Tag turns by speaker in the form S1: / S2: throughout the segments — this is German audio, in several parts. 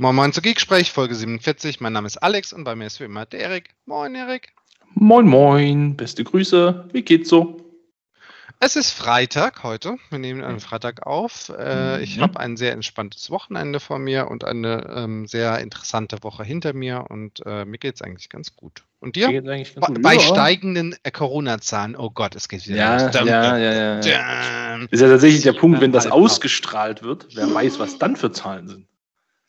S1: Moin Moin zu Geeksprech, Folge 47. Mein Name ist Alex und bei mir ist wie immer der Erik. Moin Erik.
S2: Moin Moin, beste Grüße. Wie geht's so?
S1: Es ist Freitag heute. Wir nehmen einen Freitag auf. Äh, ich
S2: Mhm.
S1: habe ein sehr entspanntes Wochenende vor mir und eine ähm, sehr interessante Woche hinter mir und äh, mir geht es eigentlich ganz gut. Und dir?
S2: Geht's eigentlich ganz
S1: Bei,
S2: gut.
S1: bei
S2: Ja.
S1: steigenden äh, Corona-Zahlen. Oh Gott, es geht wieder
S2: Ja,
S1: los.
S2: ja, ja, ja, ja. Ist ja tatsächlich der Punkt, wenn das ausgestrahlt wird, wer weiß, was dann für Zahlen sind.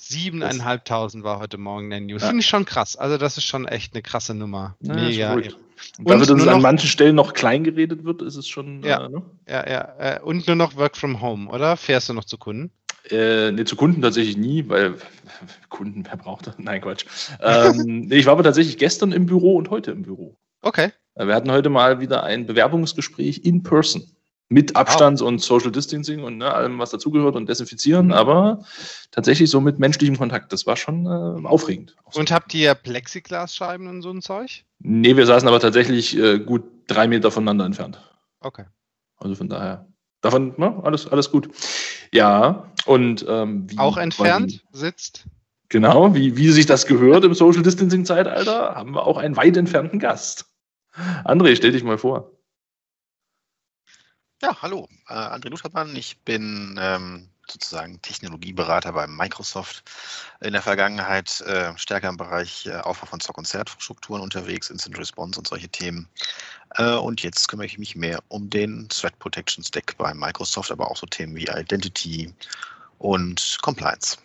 S1: Siebeneinhalbtausend war heute Morgen der News.
S2: Ja.
S1: Finde ich schon krass. Also das ist schon echt eine krasse Nummer.
S2: Ja,
S1: Mega.
S2: Und
S1: Und
S2: dass es an manchen Stellen noch klein geredet wird, ist es schon.
S1: Ja.
S2: Äh, ne?
S1: Ja, ja. Äh, und nur noch Work from Home, oder? Fährst du noch zu Kunden?
S2: Äh, nee, zu Kunden tatsächlich nie, weil Kunden, wer braucht das? Nein, Quatsch. Ähm, ich war aber tatsächlich gestern im Büro und heute im Büro.
S1: Okay.
S2: Äh, Wir hatten heute mal wieder ein Bewerbungsgespräch in person. Mit Abstands- und Social Distancing und ne, allem, was dazugehört und Desinfizieren, aber tatsächlich so mit menschlichem Kontakt. Das war schon äh, aufregend.
S1: Und habt ihr Plexiglasscheiben und so ein Zeug?
S2: Nee, wir saßen aber tatsächlich äh, gut drei Meter voneinander entfernt.
S1: Okay.
S2: Also von daher. Davon, ne, alles, alles gut. Ja, und ähm, wie
S1: Auch entfernt
S2: quasi-
S1: sitzt?
S2: Genau, wie, wie sich das gehört im Social Distancing Zeitalter, haben wir auch einen weit entfernten Gast. André, stell dich mal vor.
S3: Ja, hallo, äh, André Luthermann. Ich bin ähm, sozusagen Technologieberater bei Microsoft. In der Vergangenheit äh, stärker im Bereich äh, Aufbau von Zock- und Zertstrukturen unterwegs, Instant Response und solche Themen. Äh, und jetzt kümmere ich mich mehr um den Threat Protection Stack bei Microsoft, aber auch so Themen wie Identity und Compliance.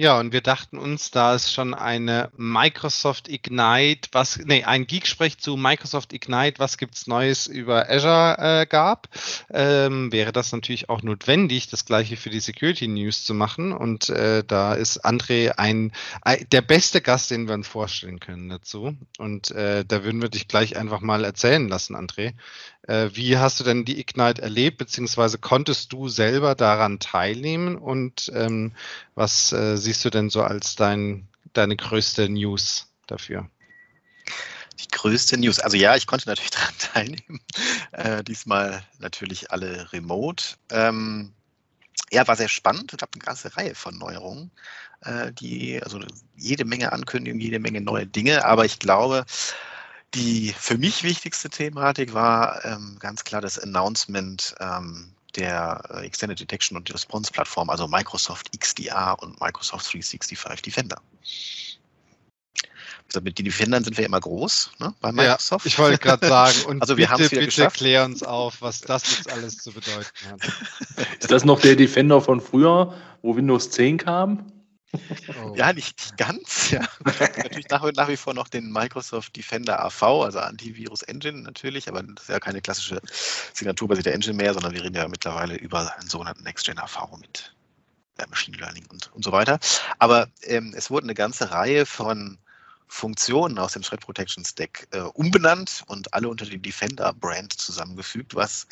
S1: Ja, und wir dachten uns, da es schon eine Microsoft Ignite, was, nee, ein Geeksprech zu Microsoft Ignite, was gibt's Neues über Azure äh, gab, ähm, wäre das natürlich auch notwendig, das gleiche für die Security News zu machen. Und äh, da ist André ein, ein, der beste Gast, den wir uns vorstellen können dazu. Und äh, da würden wir dich gleich einfach mal erzählen lassen, André. Äh, wie hast du denn die Ignite erlebt, beziehungsweise konntest du selber daran teilnehmen und ähm, was äh, siehst du denn so als dein, deine größte News dafür?
S3: Die größte News. Also ja, ich konnte natürlich daran teilnehmen. Äh, diesmal natürlich alle remote. Ähm, ja, war sehr spannend. Es gab eine ganze Reihe von Neuerungen. Äh, die, also jede Menge Ankündigungen, jede Menge neue Dinge. Aber ich glaube, die für mich wichtigste Thematik war ähm, ganz klar das Announcement ähm, der äh, Extended Detection und Response Plattform, also Microsoft XDR und Microsoft 365 Defender. Also mit den Defendern sind wir immer groß ne, bei Microsoft.
S1: Ja, ich wollte gerade sagen, und
S3: Also wir
S1: bitte, bitte
S3: geschafft.
S1: klär uns auf, was das jetzt alles zu bedeuten hat.
S2: Ist das noch der Defender von früher, wo Windows 10 kam?
S1: Oh.
S3: Ja, nicht ganz. Ja. natürlich nach, nach wie vor noch den Microsoft Defender AV, also Antivirus Engine natürlich, aber das ist ja keine klassische signaturbasierte Engine mehr, sondern wir reden ja mittlerweile über einen sogenannten Next-Gen AV mit äh, Machine Learning und, und so weiter. Aber ähm, es wurden eine ganze Reihe von Funktionen aus dem Threat Protection Stack äh, umbenannt und alle unter dem Defender Brand zusammengefügt, was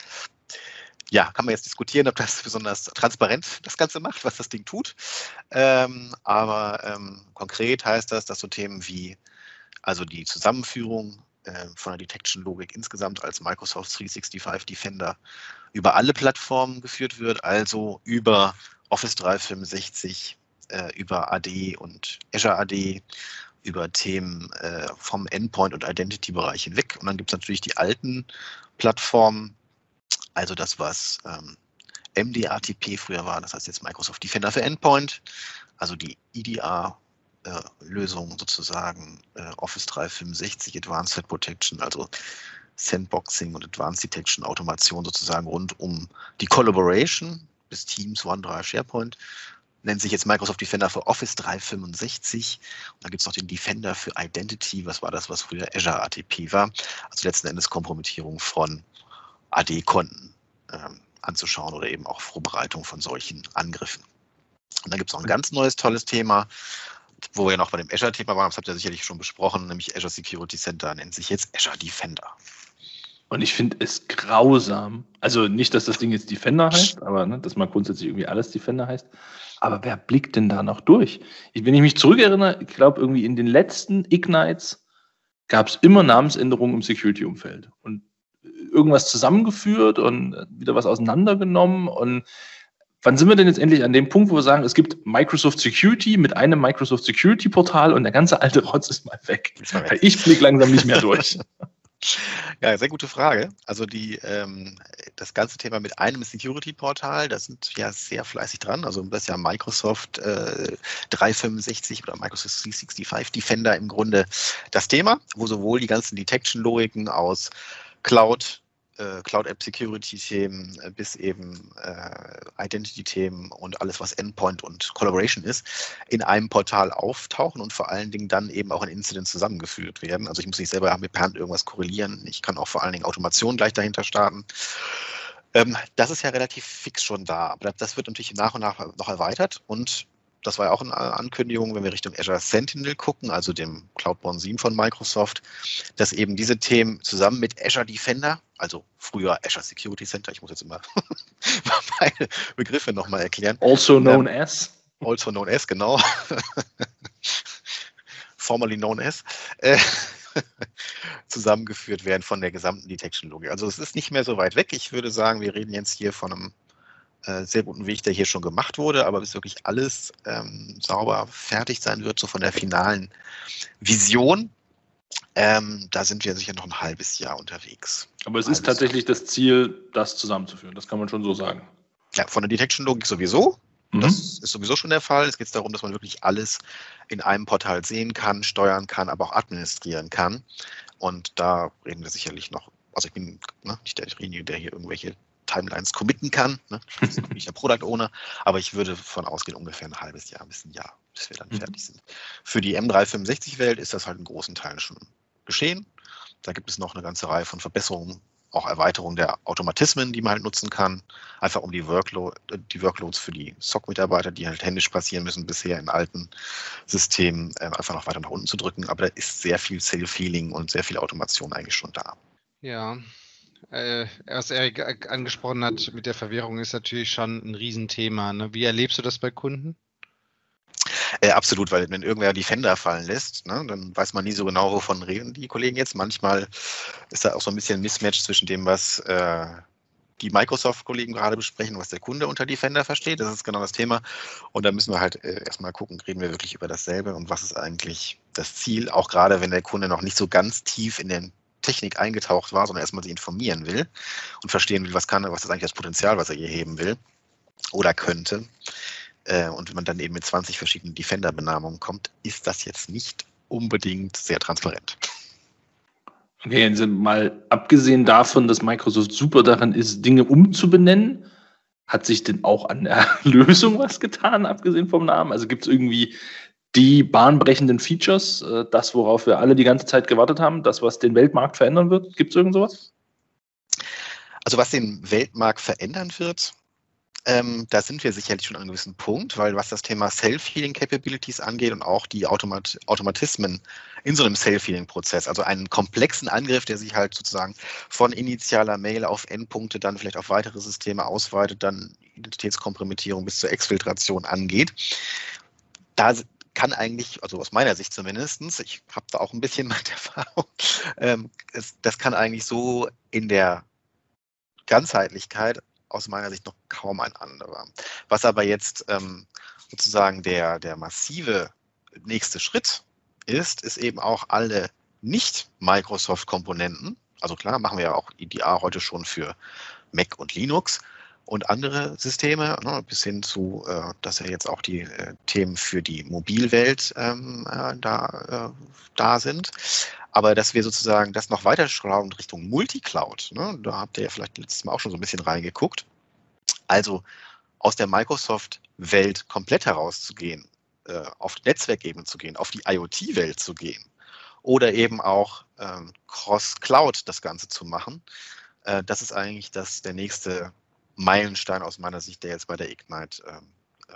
S3: ja, kann man jetzt diskutieren, ob das besonders transparent das Ganze macht, was das Ding tut. Ähm, aber ähm, konkret heißt das, dass so Themen wie also die Zusammenführung äh, von der Detection-Logik insgesamt als Microsoft 365 Defender über alle Plattformen geführt wird, also über Office 365, äh, über AD und Azure AD, über Themen äh, vom Endpoint- und Identity-Bereich hinweg. Und dann gibt es natürlich die alten Plattformen, also das, was ähm, MDRTP früher war, das heißt jetzt Microsoft Defender für Endpoint, also die IDR-Lösung sozusagen, äh, Office 365 Advanced Threat Protection, also Sandboxing und Advanced Detection Automation sozusagen rund um die Collaboration bis Teams, OneDrive, SharePoint. Nennt sich jetzt Microsoft Defender für Office 365. Und dann gibt es noch den Defender für Identity. Was war das, was früher Azure ATP war? Also letzten Endes Kompromittierung von AD-Konten ähm, anzuschauen oder eben auch Vorbereitung von solchen Angriffen. Und dann gibt es noch ein ganz neues, tolles Thema, wo wir noch bei dem Azure-Thema waren, das habt ihr sicherlich schon besprochen, nämlich Azure Security Center nennt sich jetzt Azure Defender.
S2: Und ich finde es grausam. Also nicht, dass das Ding jetzt Defender heißt, aber ne, dass mal grundsätzlich irgendwie alles Defender heißt. Aber wer blickt denn da noch durch? Ich, wenn ich mich zurückerinnere, ich glaube, irgendwie in den letzten Ignites gab es immer Namensänderungen im Security-Umfeld. Und irgendwas zusammengeführt und wieder was auseinandergenommen. Und wann sind wir denn jetzt endlich an dem Punkt, wo wir sagen, es gibt Microsoft Security mit einem Microsoft Security Portal und der ganze alte Rotz ist mal weg? Ich blicke langsam nicht mehr durch.
S3: Ja, sehr gute Frage. Also die, ähm, das ganze Thema mit einem Security-Portal, da sind wir ja sehr fleißig dran. Also das ist ja Microsoft äh, 365 oder Microsoft 365 Defender im Grunde das Thema, wo sowohl die ganzen Detection-Logiken aus Cloud, äh, Cloud App Security Themen äh, bis eben äh, Identity Themen und alles, was Endpoint und Collaboration ist, in einem Portal auftauchen und vor allen Dingen dann eben auch in Incidents zusammengeführt werden. Also ich muss nicht selber mit per Hand irgendwas korrelieren. Ich kann auch vor allen Dingen Automation gleich dahinter starten. Ähm, das ist ja relativ fix schon da, aber das wird natürlich nach und nach noch erweitert und das war ja auch eine Ankündigung, wenn wir Richtung Azure Sentinel gucken, also dem Cloudborne 7 von Microsoft, dass eben diese Themen zusammen mit Azure Defender, also früher Azure Security Center, ich muss jetzt immer meine Begriffe nochmal erklären.
S2: Also known ähm, as.
S3: Also known as, genau. Formerly known as. Äh, zusammengeführt werden von der gesamten Detection-Logik. Also es ist nicht mehr so weit weg. Ich würde sagen, wir reden jetzt hier von einem äh, sehr guten Weg, der hier schon gemacht wurde, aber bis wirklich alles ähm, sauber fertig sein wird, so von der finalen Vision, ähm, da sind wir sicher noch ein halbes Jahr unterwegs.
S2: Aber es ist tatsächlich Jahr. das Ziel, das zusammenzuführen. Das kann man schon so sagen.
S3: Ja, von der Detection-Logik sowieso. Mhm. Das ist sowieso schon der Fall. Es geht darum, dass man wirklich alles in einem Portal sehen kann, steuern kann, aber auch administrieren kann. Und da reden wir sicherlich noch. Also ich bin ne, nicht derjenige, der hier irgendwelche Timelines committen kann. Ne? Ich bin nicht der Product Owner, aber ich würde davon ausgehen, ungefähr ein halbes Jahr bis ein Jahr, bis wir dann mhm. fertig sind. Für die M365-Welt ist das halt in großen Teilen schon geschehen. Da gibt es noch eine ganze Reihe von Verbesserungen, auch Erweiterung der Automatismen, die man halt nutzen kann, einfach um die, Workload, die Workloads für die SOC-Mitarbeiter, die halt händisch passieren müssen, bisher in alten Systemen, äh, einfach noch weiter nach unten zu drücken. Aber da ist sehr viel Self-Healing und sehr viel Automation eigentlich schon da.
S1: Ja, äh, was Erik angesprochen hat mit der Verwirrung, ist natürlich schon ein Riesenthema. Ne? Wie erlebst du das bei Kunden?
S3: Äh, absolut, weil wenn irgendwer die Fender fallen lässt, ne, dann weiß man nie so genau, wovon reden die Kollegen jetzt. Manchmal ist da auch so ein bisschen ein Mismatch zwischen dem, was äh, die Microsoft-Kollegen gerade besprechen, was der Kunde unter Defender versteht. Das ist genau das Thema. Und da müssen wir halt äh, erstmal gucken, reden wir wirklich über dasselbe und was ist eigentlich das Ziel, auch gerade wenn der Kunde noch nicht so ganz tief in den Technik eingetaucht war, sondern erstmal sie informieren will und verstehen will, was kann er, was ist eigentlich das Potenzial, was er hier heben will oder könnte. Äh, und wenn man dann eben mit 20 verschiedenen Defender-Benamungen kommt, ist das jetzt nicht unbedingt sehr transparent.
S2: Okay, also mal abgesehen davon, dass Microsoft super daran ist, Dinge umzubenennen, hat sich denn auch an der Lösung was getan, abgesehen vom Namen? Also gibt es irgendwie die bahnbrechenden Features, äh, das, worauf wir alle die ganze Zeit gewartet haben, das, was den Weltmarkt verändern wird? Gibt es irgend sowas?
S3: Also was den Weltmarkt verändern wird, ähm, da sind wir sicherlich schon an einem gewissen Punkt, weil was das Thema Self-Healing Capabilities angeht und auch die Automat Automatismen in so einem Self-Healing-Prozess, also einen komplexen Angriff, der sich halt sozusagen von initialer Mail auf Endpunkte dann vielleicht auf weitere Systeme ausweitet, dann Identitätskompromittierung bis zur Exfiltration angeht. Da kann eigentlich, also aus meiner Sicht zumindest, ich habe da auch ein bisschen Erfahrung, ähm, es, das kann eigentlich so in der Ganzheitlichkeit aus meiner Sicht noch kaum ein anderer. Was aber jetzt ähm, sozusagen der, der massive nächste Schritt ist, ist eben auch alle Nicht-Microsoft-Komponenten, also klar, machen wir ja auch IDA heute schon für Mac und Linux, und andere Systeme, ne, bis hin zu, äh, dass ja jetzt auch die äh, Themen für die Mobilwelt ähm, äh, da, äh, da sind. Aber dass wir sozusagen das noch weiter schrauben Richtung Multicloud, ne, da habt ihr ja vielleicht letztes Mal auch schon so ein bisschen reingeguckt. Also aus der Microsoft-Welt komplett herauszugehen, äh, auf Netzwerkebene zu gehen, auf die IoT-Welt zu gehen oder eben auch ähm, Cross-Cloud das Ganze zu machen. Äh, das ist eigentlich das, der nächste Meilenstein aus meiner Sicht, der jetzt bei der Ignite ähm,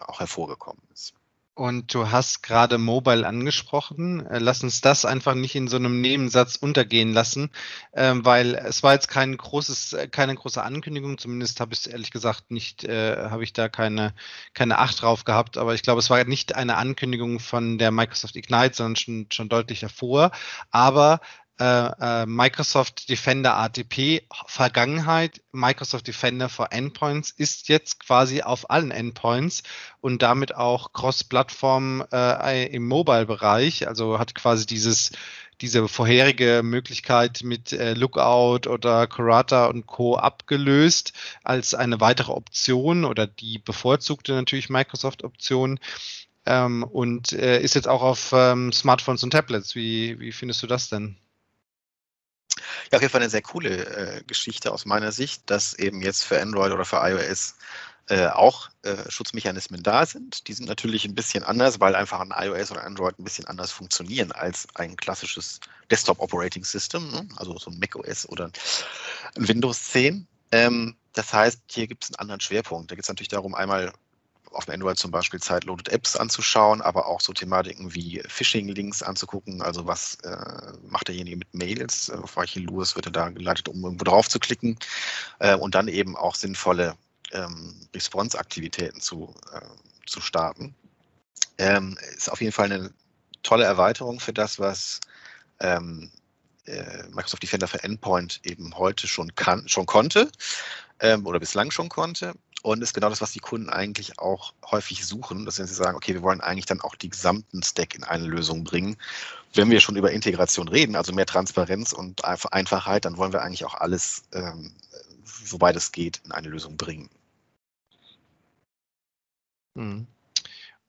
S3: auch hervorgekommen ist.
S1: Und du hast gerade Mobile angesprochen. Äh, lass uns das einfach nicht in so einem Nebensatz untergehen lassen, ähm, weil es war jetzt kein großes, äh, keine große Ankündigung. Zumindest habe ich es ehrlich gesagt nicht, äh, habe ich da keine, keine Acht drauf gehabt. Aber ich glaube, es war nicht eine Ankündigung von der Microsoft Ignite, sondern schon, schon deutlich davor. Aber äh, äh, Microsoft Defender ATP Vergangenheit. Microsoft Defender for Endpoints ist jetzt quasi auf allen Endpoints und damit auch Cross-Plattform äh, im Mobile-Bereich. Also hat quasi dieses diese vorherige Möglichkeit mit äh, Lookout oder Corata und Co. abgelöst als eine weitere Option oder die bevorzugte natürlich Microsoft-Option ähm, und äh, ist jetzt auch auf ähm, Smartphones und Tablets. Wie, wie findest du das denn?
S3: Ja, auf jeden Fall eine sehr coole äh, Geschichte aus meiner Sicht, dass eben jetzt für Android oder für iOS äh, auch äh, Schutzmechanismen da sind. Die sind natürlich ein bisschen anders, weil einfach ein iOS oder Android ein bisschen anders funktionieren als ein klassisches Desktop Operating System, ne? also so ein macOS oder ein Windows 10. Ähm, das heißt, hier gibt es einen anderen Schwerpunkt. Da geht es natürlich darum, einmal auf dem Android zum Beispiel Zeitloaded Apps anzuschauen, aber auch so Thematiken wie Phishing-Links anzugucken. Also was äh, macht derjenige mit Mails, auf welche Lures wird er da geleitet, um irgendwo drauf zu klicken äh, und dann eben auch sinnvolle ähm, Response-Aktivitäten zu, äh, zu starten. Ähm, ist auf jeden Fall eine tolle Erweiterung für das, was ähm, äh, Microsoft Defender für Endpoint eben heute schon kann, schon konnte ähm, oder bislang schon konnte. Und ist genau das, was die Kunden eigentlich auch häufig suchen, dass wenn sie sagen, okay, wir wollen eigentlich dann auch die gesamten Stack in eine Lösung bringen. Wenn wir schon über Integration reden, also mehr Transparenz und Einfachheit, dann wollen wir eigentlich auch alles, ähm, wobei das geht, in eine Lösung bringen.
S1: Mhm.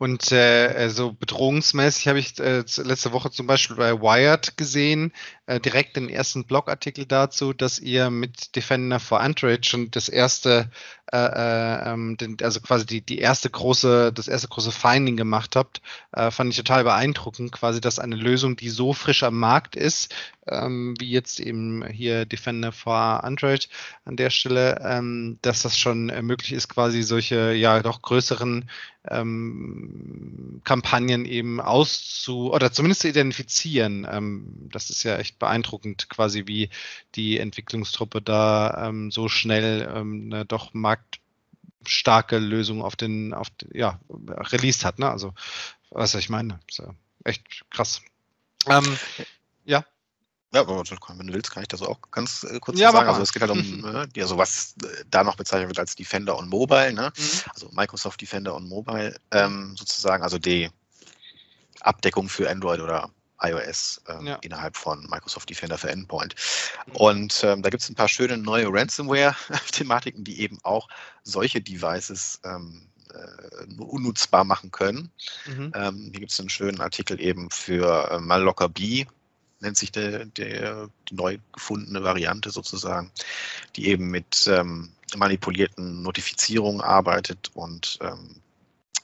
S1: Und äh, so bedrohungsmäßig habe ich äh, letzte Woche zum Beispiel bei Wired gesehen, äh, direkt den ersten Blogartikel dazu, dass ihr mit Defender for Android schon das erste äh, äh, ähm, den, also quasi die, die erste große, das erste große Finding gemacht habt, äh, fand ich total beeindruckend, quasi, dass eine Lösung, die so frisch am Markt ist, ähm, wie jetzt eben hier Defender for Android an der Stelle, ähm, dass das schon möglich ist, quasi solche ja doch größeren ähm, Kampagnen eben auszu oder zumindest zu identifizieren. Ähm, das ist ja echt beeindruckend, quasi wie die Entwicklungstruppe da ähm, so schnell ähm, eine doch marktstarke Lösung auf den, auf ja, released hat. Ne? Also, was ich meine, ist ja echt krass. Ähm, ja.
S3: Ja, wenn du willst, kann ich das auch ganz äh, kurz ja, sagen. Also es geht halt um, äh, also was äh, da noch bezeichnet wird als Defender on Mobile, ne? Mhm. also Microsoft Defender on Mobile ähm, sozusagen, also die Abdeckung für Android oder iOS ähm, ja. innerhalb von Microsoft Defender für Endpoint. Mhm. Und ähm, da gibt es ein paar schöne neue Ransomware-Thematiken, die eben auch solche Devices ähm, äh, unnutzbar machen können. Mhm. Ähm, hier gibt es einen schönen Artikel eben für äh, Mallocker B, nennt sich der, der, die neu gefundene Variante sozusagen, die eben mit ähm, manipulierten Notifizierungen arbeitet und ähm,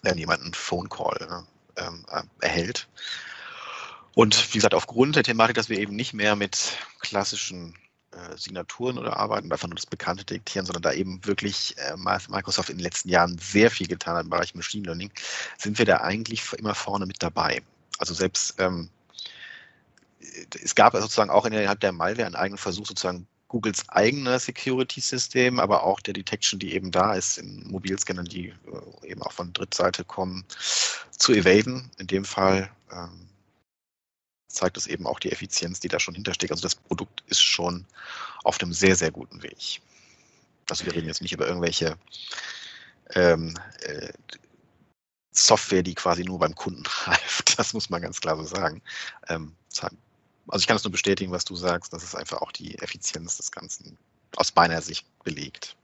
S3: dann jemanden Phone Call ne, ähm, äh, erhält. Und wie gesagt, aufgrund der Thematik, dass wir eben nicht mehr mit klassischen äh, Signaturen oder arbeiten, einfach nur das Bekannte diktieren, sondern da eben wirklich äh, Microsoft in den letzten Jahren sehr viel getan hat im Bereich Machine Learning, sind wir da eigentlich immer vorne mit dabei. Also selbst ähm, es gab sozusagen auch innerhalb der Malware einen eigenen Versuch, sozusagen Googles eigener Security-System, aber auch der Detection, die eben da ist in Mobilscannern, die äh, eben auch von Drittseite kommen, zu evaden. In dem Fall ähm, zeigt es eben auch die Effizienz, die da schon hintersteckt. Also das Produkt ist schon auf einem sehr, sehr guten Weg. Also wir reden jetzt nicht über irgendwelche ähm, äh, Software, die quasi nur beim Kunden greift. Das muss man ganz klar so sagen. Ähm, also ich kann es nur bestätigen, was du sagst, dass es einfach auch die Effizienz des Ganzen aus meiner Sicht belegt.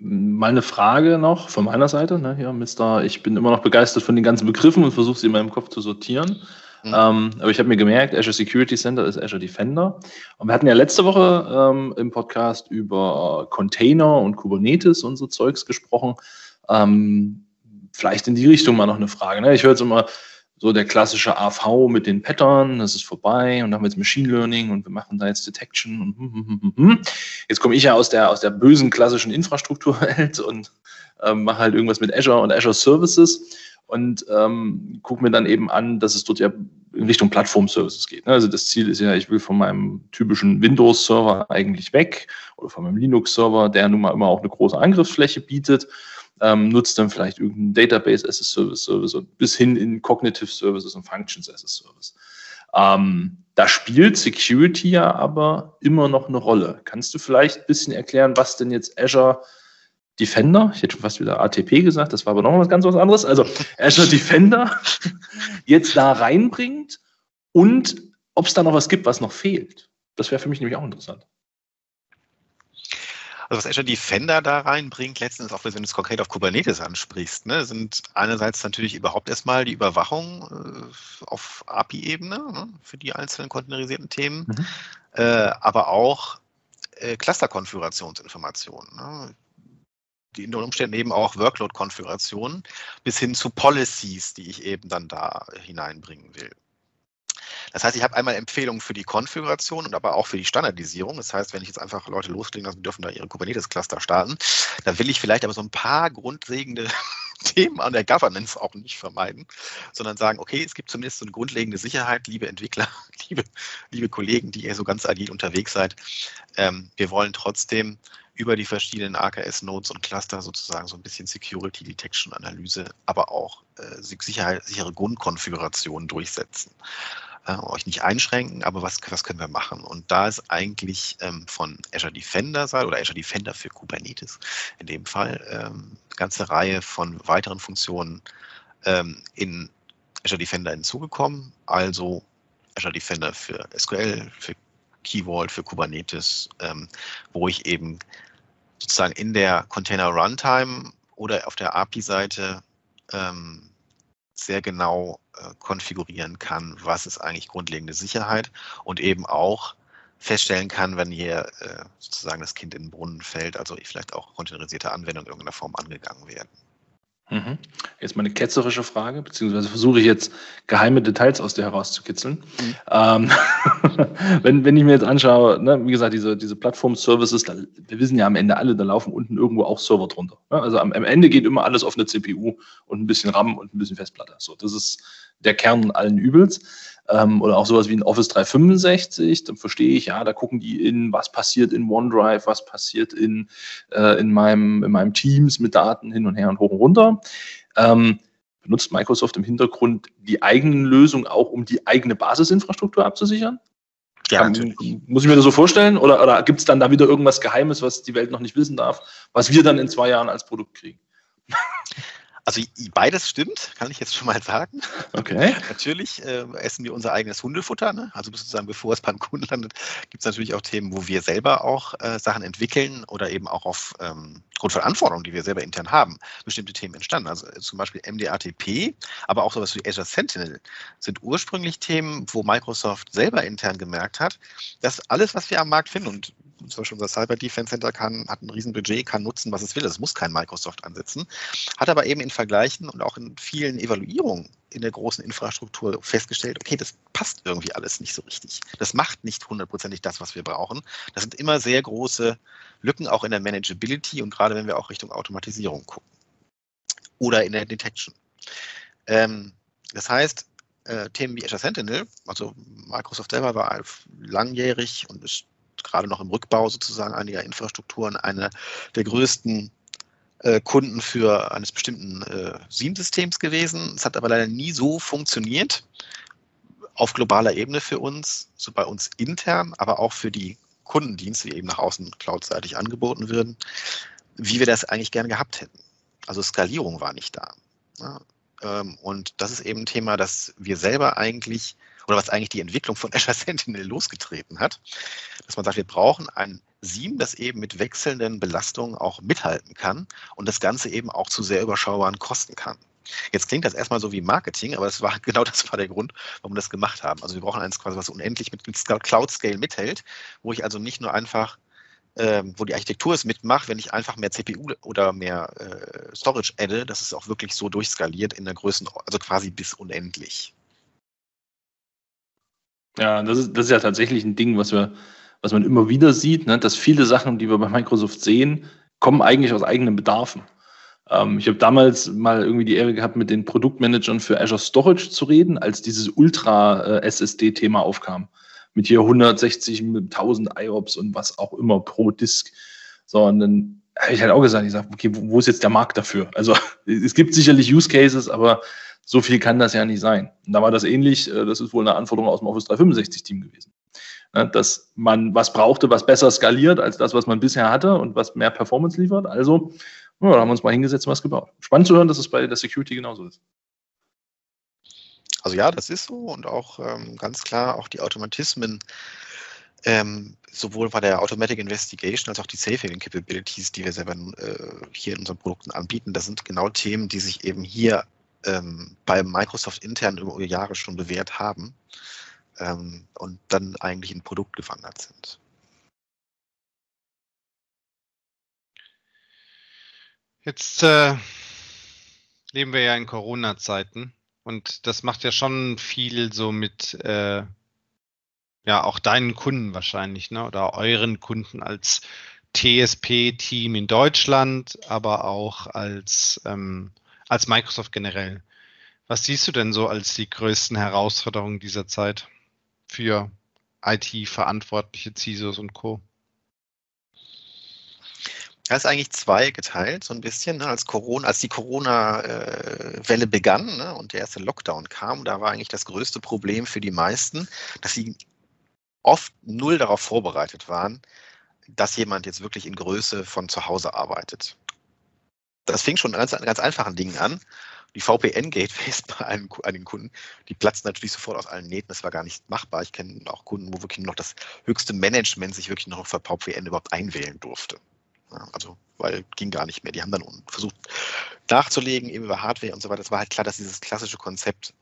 S2: Mal eine Frage noch von meiner Seite. Ne, hier, Mister, ich bin immer noch begeistert von den ganzen Begriffen und versuche sie in meinem Kopf zu sortieren. Mhm. Ähm, aber ich habe mir gemerkt, Azure Security Center ist Azure Defender. Und wir hatten ja letzte Woche ähm, im Podcast über Container und Kubernetes und so Zeugs gesprochen. Ähm, vielleicht in die Richtung mal noch eine Frage. Ne? Ich höre jetzt immer, so der klassische AV mit den Pattern, das ist vorbei und dann haben wir jetzt Machine Learning und wir machen da jetzt Detection und hm, hm, hm, hm. jetzt komme ich ja aus der aus der bösen klassischen Infrastrukturwelt und ähm, mache halt irgendwas mit Azure und Azure Services und ähm, gucke mir dann eben an, dass es dort ja in Richtung Plattform-Services geht. Ne? Also das Ziel ist ja, ich will von meinem typischen Windows-Server eigentlich weg oder von meinem Linux-Server, der nun mal immer auch eine große Angriffsfläche bietet ähm, nutzt dann vielleicht irgendeinen Database as a Service Service und bis hin in Cognitive Services und Functions as a Service. Ähm, da spielt Security ja aber immer noch eine Rolle. Kannst du vielleicht ein bisschen erklären, was denn jetzt Azure Defender, ich hätte schon fast wieder ATP gesagt, das war aber noch ganz was anderes, also Azure Defender jetzt da reinbringt und ob es da noch was gibt, was noch fehlt. Das wäre für mich nämlich auch interessant.
S3: Also was Azure Defender da reinbringt, letztens auch wenn du es konkret auf Kubernetes ansprichst, ne, sind einerseits natürlich überhaupt erstmal die Überwachung äh, auf API-Ebene ne, für die einzelnen containerisierten Themen, mhm. äh, aber auch äh, Cluster-Konfigurationsinformationen. Ne, die unter Umständen eben auch Workload-Konfigurationen bis hin zu Policies, die ich eben dann da hineinbringen will. Das heißt, ich habe einmal Empfehlungen für die Konfiguration und aber auch für die Standardisierung. Das heißt, wenn ich jetzt einfach Leute loslegen lasse, dürfen da ihre Kubernetes-Cluster starten, da will ich vielleicht aber so ein paar grundlegende Themen an der Governance auch nicht vermeiden, sondern sagen, okay, es gibt zumindest so eine grundlegende Sicherheit, liebe Entwickler, liebe, liebe Kollegen, die ihr so ganz agil unterwegs seid. Ähm, wir wollen trotzdem über die verschiedenen AKS-Nodes und Cluster sozusagen so ein bisschen Security Detection Analyse, aber auch äh, sichere Grundkonfigurationen durchsetzen äh, euch nicht einschränken, aber was, was können wir machen? Und da ist eigentlich ähm, von Azure Defender oder Azure Defender für Kubernetes in dem Fall ähm, eine ganze Reihe von weiteren Funktionen ähm, in Azure Defender hinzugekommen. Also Azure Defender für SQL, für Key Vault, für Kubernetes, ähm, wo ich eben sozusagen in der Container Runtime oder auf der API-Seite ähm, sehr genau äh, konfigurieren kann, was ist eigentlich grundlegende Sicherheit und eben auch feststellen kann, wenn hier äh, sozusagen das Kind in den Brunnen fällt, also vielleicht auch containerisierte Anwendungen in irgendeiner Form angegangen werden.
S2: Mhm. Jetzt mal eine ketzerische Frage, beziehungsweise versuche ich jetzt geheime Details aus dir herauszukitzeln. Mhm. Ähm, wenn, wenn ich mir jetzt anschaue, ne, wie gesagt, diese, diese Plattform-Services, wir wissen ja am Ende alle, da laufen unten irgendwo auch Server drunter. Ne? Also am, am, Ende geht immer alles auf eine CPU und ein bisschen RAM und ein bisschen Festplatte. So, das ist der Kern allen Übels ähm, oder auch sowas wie ein Office 365, dann verstehe ich, ja, da gucken die in, was passiert in OneDrive, was passiert in, äh, in, meinem, in meinem Teams mit Daten hin und her und hoch und runter. Ähm, benutzt Microsoft im Hintergrund die eigenen Lösungen auch, um die eigene Basisinfrastruktur abzusichern? Ja, Kann, muss ich mir das so vorstellen? Oder, oder gibt es dann da wieder irgendwas Geheimes, was die Welt noch nicht wissen darf, was wir dann in zwei Jahren als Produkt kriegen?
S3: Also beides stimmt, kann ich jetzt schon mal sagen.
S2: Okay.
S3: natürlich äh, essen wir unser eigenes Hundefutter. Ne? Also sozusagen, bevor es beim Kunden landet, gibt es natürlich auch Themen, wo wir selber auch äh, Sachen entwickeln oder eben auch auf ähm, von Anforderungen, die wir selber intern haben, bestimmte Themen entstanden. Also äh, zum Beispiel MDATP, aber auch sowas wie Azure Sentinel sind ursprünglich Themen, wo Microsoft selber intern gemerkt hat, dass alles, was wir am Markt finden, und zum Beispiel unser Cyber Defense Center kann, hat ein Riesenbudget, kann nutzen, was es will. Es muss kein Microsoft ansetzen. Hat aber eben in Vergleichen und auch in vielen Evaluierungen in der großen Infrastruktur festgestellt, okay, das passt irgendwie alles nicht so richtig. Das macht nicht hundertprozentig das, was wir brauchen. Das sind immer sehr große Lücken auch in der Manageability und gerade wenn wir auch Richtung Automatisierung gucken. Oder in der Detection. Ähm, das heißt, äh, Themen wie Azure Sentinel, also Microsoft selber war langjährig und ist gerade noch im Rückbau sozusagen einiger Infrastrukturen einer der größten äh, Kunden für eines bestimmten äh, SIEM-Systems gewesen. Es hat aber leider nie so funktioniert auf globaler Ebene für uns, so bei uns intern, aber auch für die Kundendienste, die eben nach außen cloudseitig angeboten würden, wie wir das eigentlich gerne gehabt hätten. Also Skalierung war nicht da. Ja, ähm, und das ist eben ein Thema, das wir selber eigentlich oder was eigentlich die Entwicklung von Azure Sentinel losgetreten hat, dass man sagt, wir brauchen ein SIEM, das eben mit wechselnden Belastungen auch mithalten kann und das Ganze eben auch zu sehr überschaubaren Kosten kann. Jetzt klingt das erstmal so wie Marketing, aber das war genau das war der Grund, warum wir das gemacht haben. Also wir brauchen eins quasi, was unendlich mit Cloud Scale mithält, wo ich also nicht nur einfach ähm, wo die Architektur es mitmacht, wenn ich einfach mehr CPU oder mehr äh, Storage adde, dass es auch wirklich so durchskaliert in der Größen, also quasi bis unendlich.
S2: Ja, das ist, das ist ja tatsächlich ein Ding, was wir, was man immer wieder sieht, ne? dass viele Sachen, die wir bei Microsoft sehen, kommen eigentlich aus eigenen Bedarfen. Ähm, ich habe damals mal irgendwie die Ehre gehabt, mit den Produktmanagern für Azure Storage zu reden, als dieses Ultra-SSD-Thema aufkam. Mit hier 160, 1000 IOPS und was auch immer pro Disk. So, und dann habe ich halt auch gesagt, ich sage, okay, wo ist jetzt der Markt dafür? Also es gibt sicherlich Use Cases, aber So viel kann das ja nicht sein. Und da war das ähnlich, äh, das ist wohl eine Anforderung aus dem Office 365-Team gewesen. Ne, dass man was brauchte, was besser skaliert als das, was man bisher hatte und was mehr Performance liefert. Also ja, da haben wir uns mal hingesetzt und was gebaut. Spannend zu hören, dass es bei der Security genauso ist.
S3: Also ja, das ist so und auch ähm, ganz klar auch die Automatismen, ähm, sowohl bei der Automatic Investigation als auch die Safe Capabilities, die wir selber äh, hier in unseren Produkten anbieten, das sind genau Themen, die sich eben hier ähm, bei Microsoft intern über Jahre schon bewährt haben ähm, und dann eigentlich in Produkt gewandert sind.
S1: Jetzt äh, leben wir ja in Corona-Zeiten und das macht ja schon viel so mit äh, ja auch deinen Kunden wahrscheinlich, ne? Oder euren Kunden als TSP-Team in Deutschland, aber auch als, ähm, als Microsoft generell. Was siehst du denn so als die größten Herausforderungen dieser Zeit für IT-Verantwortliche, CISOs und Co.?
S3: Er ist eigentlich zwei geteilt, so ein bisschen. Ne? Als, Corona, als die Corona-Welle begann ne? und der erste Lockdown kam, da war eigentlich das größte Problem für die meisten, dass sie oft null darauf vorbereitet waren, dass jemand jetzt wirklich in Größe von zu Hause arbeitet. Das fing schon an ganz, ganz einfachen Dingen an. Die VPN-Gateways bei einem, einigen Kunden, die platzten natürlich sofort aus allen Nähten. Das war gar nicht machbar. Ich kenne auch Kunden, wo wirklich noch das höchste Management sich wirklich noch für VPN überhaupt einwählen durfte. Also, weil ging gar nicht mehr. Die haben dann versucht nachzulegen, eben über Hardware und so weiter. Es war halt klar, dass dieses klassische Konzept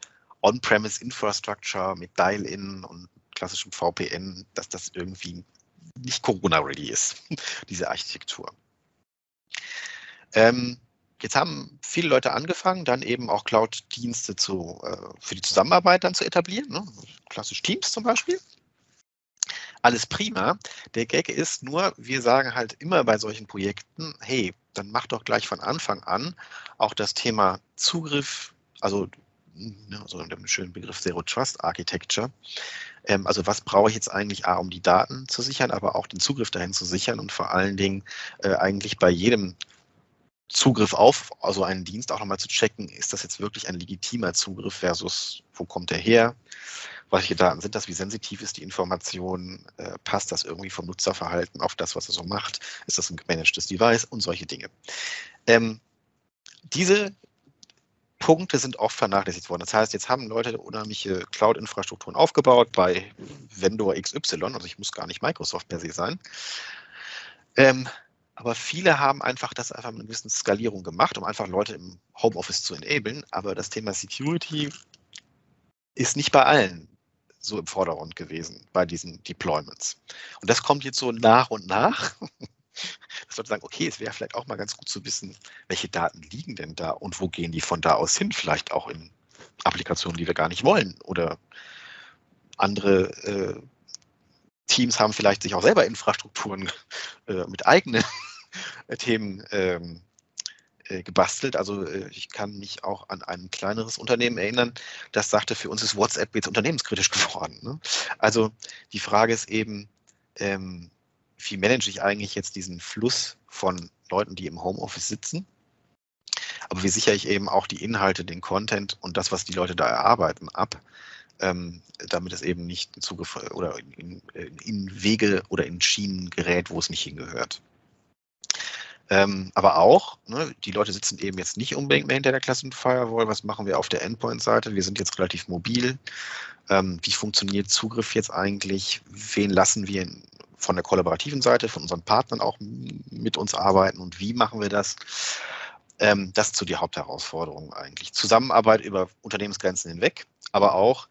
S3: On-Premise Infrastructure mit Dial-In und klassischem VPN, dass das irgendwie nicht Corona-ready ist, diese Architektur. Ähm, jetzt haben viele Leute angefangen, dann eben auch Cloud-Dienste äh, für die Zusammenarbeit dann zu etablieren, ne? klassisch Teams zum Beispiel alles prima. Der Gag ist nur, wir sagen halt immer bei solchen Projekten, hey, dann mach doch gleich von Anfang an auch das Thema Zugriff, also ne, so unter dem schönen Begriff Zero Trust Architecture. Ähm, also was brauche ich jetzt eigentlich, A, um die Daten zu sichern, aber auch den Zugriff dahin zu sichern und vor allen Dingen äh, eigentlich bei jedem Zugriff auf also einen Dienst auch nochmal zu checken, ist das jetzt wirklich ein legitimer Zugriff versus wo kommt er her? welche Daten sind das, wie sensitiv ist die Information, äh, passt das irgendwie vom Nutzerverhalten auf das, was er so macht, ist das ein gemanagtes Device und solche Dinge. Ähm, diese Punkte sind oft vernachlässigt worden. Das heißt, jetzt haben Leute unheimliche Cloud-Infrastrukturen aufgebaut bei Vendor XY, also ich muss gar nicht Microsoft per se sein. Ähm, aber viele haben einfach das einfach mit einer gewissen Skalierung gemacht, um einfach Leute im Homeoffice zu enablen. Aber das Thema Security ist nicht bei allen so im Vordergrund gewesen bei diesen Deployments. Und das kommt jetzt so nach und nach. Das Leute sagen, okay, es wäre vielleicht auch mal ganz gut zu wissen, welche Daten liegen denn da und wo gehen die von da aus hin, vielleicht auch in Applikationen, die wir gar nicht wollen. Oder andere äh, Teams haben vielleicht sich auch selber Infrastrukturen äh, mit eigenen Themen ähm, äh, gebastelt. Also äh, ich kann mich auch an ein kleineres Unternehmen erinnern, das sagte, für uns ist WhatsApp jetzt unternehmenskritisch geworden. Ne? Also die Frage ist eben, ähm, wie manage ich eigentlich jetzt diesen Fluss von Leuten, die im Homeoffice sitzen? Aber wie sichere ich eben auch die Inhalte, den Content und das, was die Leute da erarbeiten, ab, ähm, damit es eben nicht in Zugriff oder in, in, Wege oder in Schienen gerät, wo es nicht hingehört. Ähm, aber auch, ne, die Leute sitzen eben jetzt nicht unbedingt mehr hinter der klassischen Firewall. Was machen wir auf der Endpoint-Seite? Wir sind jetzt relativ mobil. Ähm, wie funktioniert Zugriff jetzt eigentlich? Wen lassen wir von der kollaborativen Seite, von unseren Partnern auch mit uns arbeiten und wie machen wir das? Ähm, das ist so die Hauptherausforderung eigentlich. Zusammenarbeit über Unternehmensgrenzen hinweg, aber auch,